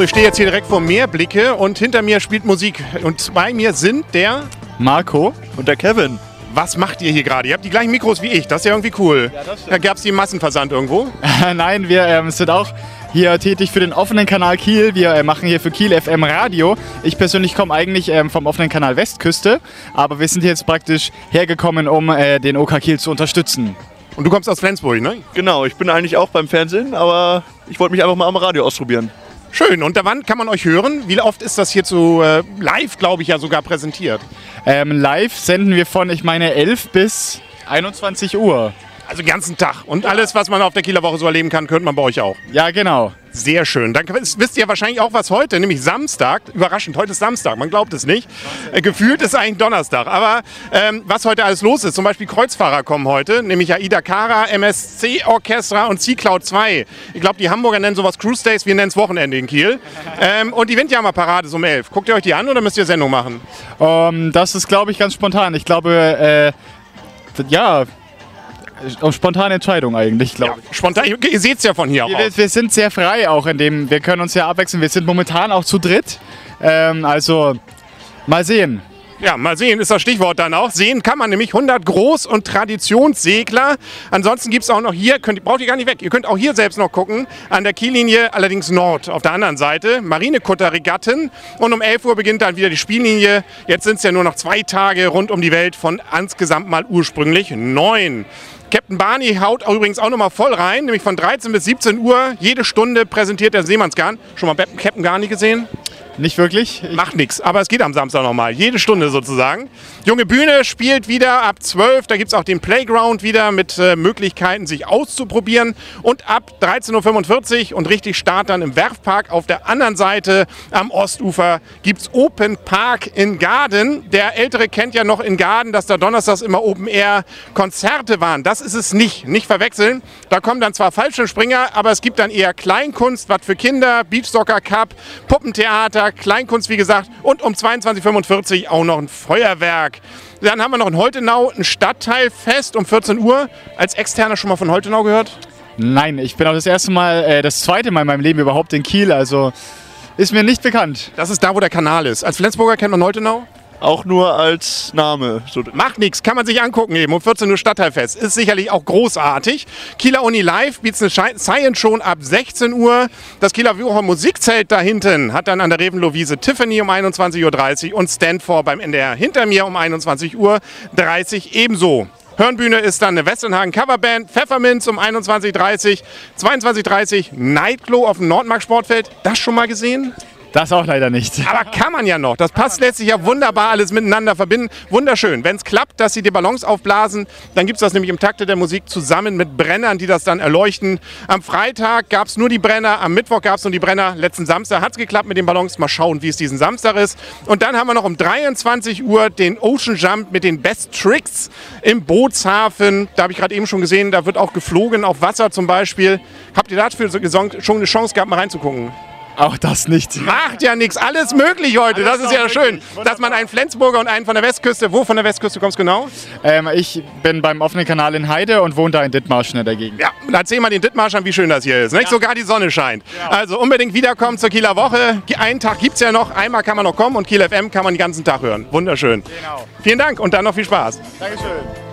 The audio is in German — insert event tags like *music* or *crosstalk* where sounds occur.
So, ich stehe jetzt hier direkt vor Meerblicke und hinter mir spielt Musik. Und bei mir sind der Marco. Und der Kevin. Was macht ihr hier gerade? Ihr habt die gleichen Mikros wie ich. Das ist ja irgendwie cool. Ja, das Gab es die im Massenversand irgendwo? *laughs* Nein, wir ähm, sind auch hier tätig für den offenen Kanal Kiel. Wir äh, machen hier für Kiel FM Radio. Ich persönlich komme eigentlich ähm, vom offenen Kanal Westküste, aber wir sind jetzt praktisch hergekommen, um äh, den OK Kiel zu unterstützen. Und du kommst aus Flensburg, ne? Genau, ich bin eigentlich auch beim Fernsehen, aber ich wollte mich einfach mal am Radio ausprobieren. Schön. Und wann kann man euch hören? Wie oft ist das hier zu äh, live, glaube ich, ja sogar präsentiert? Ähm, live senden wir von, ich meine, 11 bis 21 Uhr. Also den ganzen Tag. Und alles, was man auf der Kieler Woche so erleben kann, könnte man bei euch auch. Ja, genau. Sehr schön. Dann wisst ihr wahrscheinlich auch, was heute, nämlich Samstag, überraschend, heute ist Samstag, man glaubt es nicht. Äh, gefühlt ist eigentlich Donnerstag. Aber ähm, was heute alles los ist, zum Beispiel Kreuzfahrer kommen heute, nämlich Aida Kara, MSC Orchestra und C-Cloud 2. Ich glaube, die Hamburger nennen sowas Cruise Days, wir nennen es Wochenende in Kiel. Ähm, und die Windjammerparade ist um 11. Guckt ihr euch die an oder müsst ihr Sendung machen? Um, ähm, das ist, glaube ich, ganz spontan. Ich glaube, äh, ja, spontane Entscheidung eigentlich, glaube ich. Ja, spontan, ihr seht es ja von hier wir, aus. Wir sind sehr frei auch in dem, wir können uns ja abwechseln. Wir sind momentan auch zu dritt. Ähm, also mal sehen. Ja, mal sehen ist das Stichwort dann auch. Sehen kann man nämlich 100 Groß- und Traditionssegler. Ansonsten gibt es auch noch hier, könnt, braucht ihr gar nicht weg, ihr könnt auch hier selbst noch gucken, an der Kiellinie, allerdings Nord, auf der anderen Seite, Marinekutterregatten. Und um 11 Uhr beginnt dann wieder die Spiellinie. Jetzt sind es ja nur noch zwei Tage rund um die Welt von insgesamt mal ursprünglich neun. Captain Barney haut übrigens auch nochmal voll rein, nämlich von 13 bis 17 Uhr. Jede Stunde präsentiert der Seemannsgarn. Schon mal Captain Garni gesehen? Nicht wirklich. Ich Macht nichts, aber es geht am Samstag nochmal. Jede Stunde sozusagen. Junge Bühne spielt wieder ab 12. Da gibt es auch den Playground wieder mit äh, Möglichkeiten, sich auszuprobieren. Und ab 13.45 Uhr und richtig Start dann im Werfpark. Auf der anderen Seite am Ostufer gibt es Open Park in Garden. Der Ältere kennt ja noch in Garden, dass da donnerstags immer Open Air Konzerte waren. Das ist es nicht. Nicht verwechseln. Da kommen dann zwar Fallschirmspringer, aber es gibt dann eher Kleinkunst, was für Kinder, Beach Soccer Cup, Puppentheater, Kleinkunst, wie gesagt, und um 22.45 Uhr auch noch ein Feuerwerk. Dann haben wir noch in Holtenau ein Stadtteilfest um 14 Uhr. Als Externer schon mal von Holtenau gehört? Nein, ich bin auch das erste Mal, äh, das zweite Mal in meinem Leben überhaupt in Kiel, also ist mir nicht bekannt. Das ist da, wo der Kanal ist. Als Flensburger kennt man Holtenau? Auch nur als Name. Macht nichts, kann man sich angucken eben. Um 14 Uhr Stadtteilfest. Ist sicherlich auch großartig. Kieler Uni Live bietet eine Science schon ab 16 Uhr. Das Kieler Wucher Musikzelt da hinten hat dann an der Revenlowiese Tiffany um 21.30 Uhr und Stanford beim NDR hinter mir um 21.30 Uhr ebenso. Hörnbühne ist dann eine Westernhagen Coverband, Pfefferminz um 21.30 22.30 Nightglow auf dem Nordmark Sportfeld. Das schon mal gesehen? Das auch leider nicht. Aber kann man ja noch. Das passt lässt sich ja wunderbar alles miteinander verbinden. Wunderschön. Wenn es klappt, dass sie die Ballons aufblasen, dann gibt es das nämlich im Takte der Musik zusammen mit Brennern, die das dann erleuchten. Am Freitag gab es nur die Brenner, am Mittwoch gab es nur die Brenner. Letzten Samstag hat es geklappt mit den Ballons. Mal schauen, wie es diesen Samstag ist. Und dann haben wir noch um 23 Uhr den Ocean Jump mit den Best Tricks im Bootshafen. Da habe ich gerade eben schon gesehen, da wird auch geflogen auf Wasser zum Beispiel. Habt ihr dafür schon eine Chance gehabt, mal reinzugucken? Auch das nicht. Macht ja nichts. Alles möglich heute. Alles das ist ja schön, dass man einen Flensburger und einen von der Westküste. Wo von der Westküste kommst du genau? Ähm, ich bin beim offenen Kanal in Heide und wohne da in Dithmarschen in der Gegend. Ja, erzähl mal den Dithmarschern, wie schön das hier ist. Ja. Sogar die Sonne scheint. Ja. Also unbedingt wiederkommen zur Kieler Woche. Einen Tag gibt es ja noch. Einmal kann man noch kommen und Kiel FM kann man den ganzen Tag hören. Wunderschön. Genau. Vielen Dank und dann noch viel Spaß. Dankeschön.